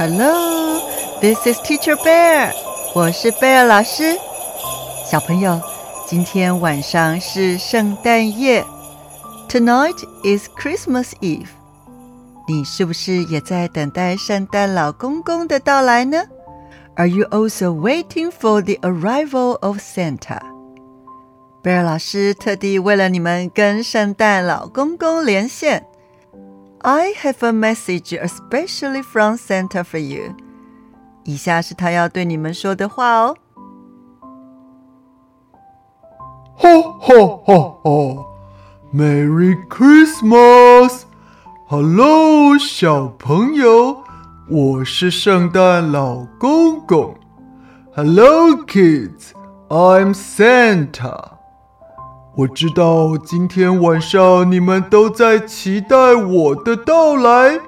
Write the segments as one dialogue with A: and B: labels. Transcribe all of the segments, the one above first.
A: Hello, this is Teacher Bear。我是贝尔老师。小朋友，今天晚上是圣诞夜。Tonight is Christmas Eve。你是不是也在等待圣诞老公公的到来呢？Are you also waiting for the arrival of Santa？贝尔老师特地为了你们跟圣诞老公公连线。 I have a message especially from Santa for you。以下是他要对你们说的话哦。
B: 哈哈哈哈！Merry Christmas！Hello，小朋友，我是圣诞老公公。Hello, kids，I'm Santa。 我知道今天晚上你们都在期待我的到来。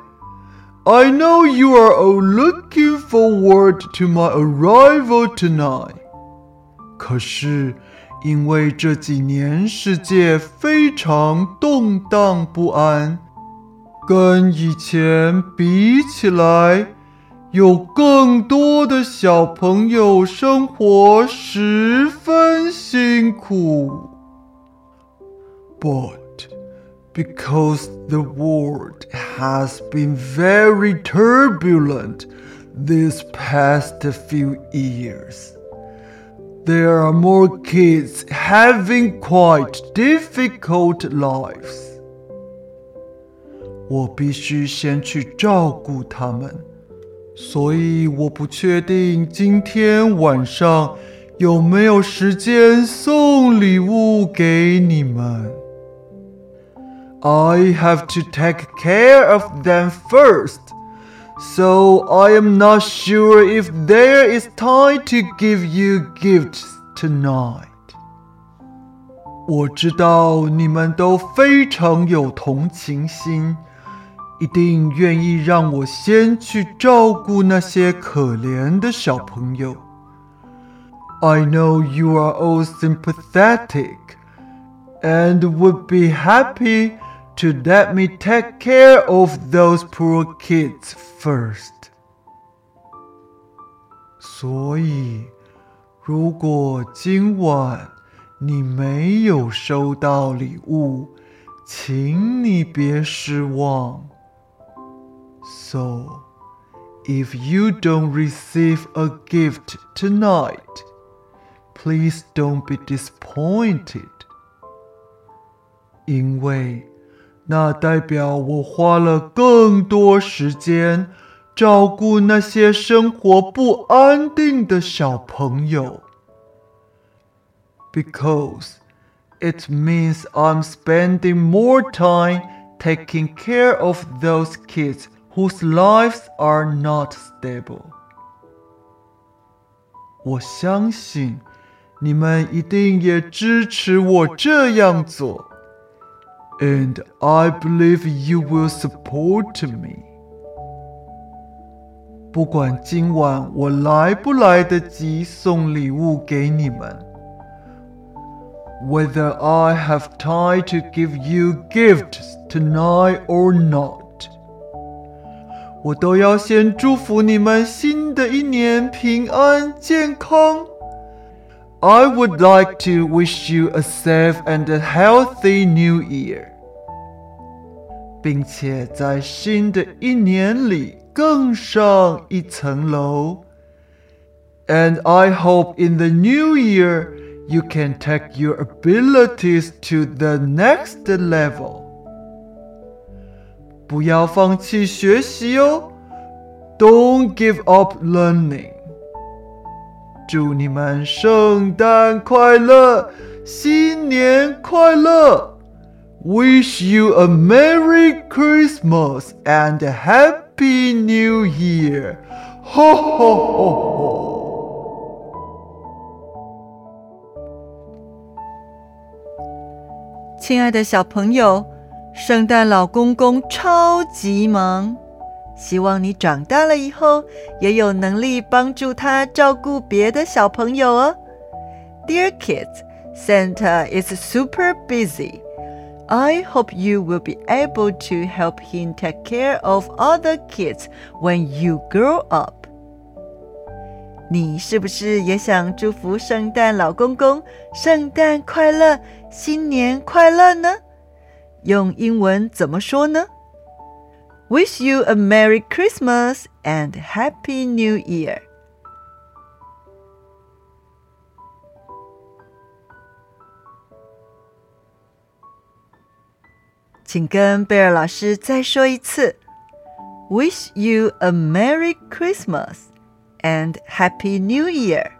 B: I know you are all looking forward to my arrival tonight。可是，因为这几年世界非常动荡不安，跟以前比起来，有更多的小朋友生活十分辛苦。But because the world has been very turbulent these past few years, there are more kids having quite difficult lives. 我必须先去照顾他们，所以我不确定今天晚上有没有时间送礼物给你们。 I have to take care of them first. So I am not sure if there is time to give you gifts tonight. 我知道你们都非常有同情心，一定愿意让我先去照顾那些可怜的小朋友。I know you are all sympathetic and would be happy to let me take care of those poor kids first. 所以，如果今晚你没有收到礼物，请你别失望。So, if you don't receive a gift tonight, please don't be disappointed. 因为 那代表我花了更多时间照顾那些生活不安定的小朋友。Because it means I'm spending more time taking care of those kids whose lives are not stable。我相信你们一定也支持我这样做。and I believe you will support me. 不管今晚我来不来得及送礼物给你们，whether I have time to give you gifts tonight or not，我都要先祝福你们新的一年平安健康。I would like to wish you a safe and a healthy new year. 并且在新的一年里更上一层楼。And I hope in the new year you can take your abilities to the next level. 不要放弃学习哦，Don't give up learning. 祝你们圣诞快乐，新年快乐 ！Wish you a Merry Christmas and a Happy New Year! Ho ho ho ho!
A: 亲爱的小朋友，圣诞老公公超级忙，希望你长大了以后也有能力帮助他照顾别的小朋友哦。Dear kids, Santa is super busy. I hope you will be able to help him take care of other kids when you grow up. 你是不是也想祝福圣诞老公公圣诞快乐、新年快乐呢？用英文怎么说呢？Wish you a Merry Christmas and Happy New Year. 请跟贝尔老师再说一次：Wish you a Merry Christmas and Happy New Year。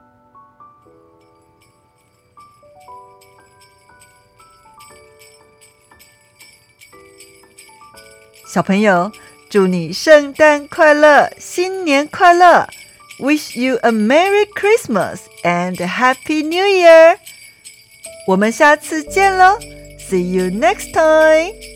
A: 小朋友，祝你圣诞快乐，新年快乐！Wish you a Merry Christmas and Happy New Year。我们下次见喽！See you next time。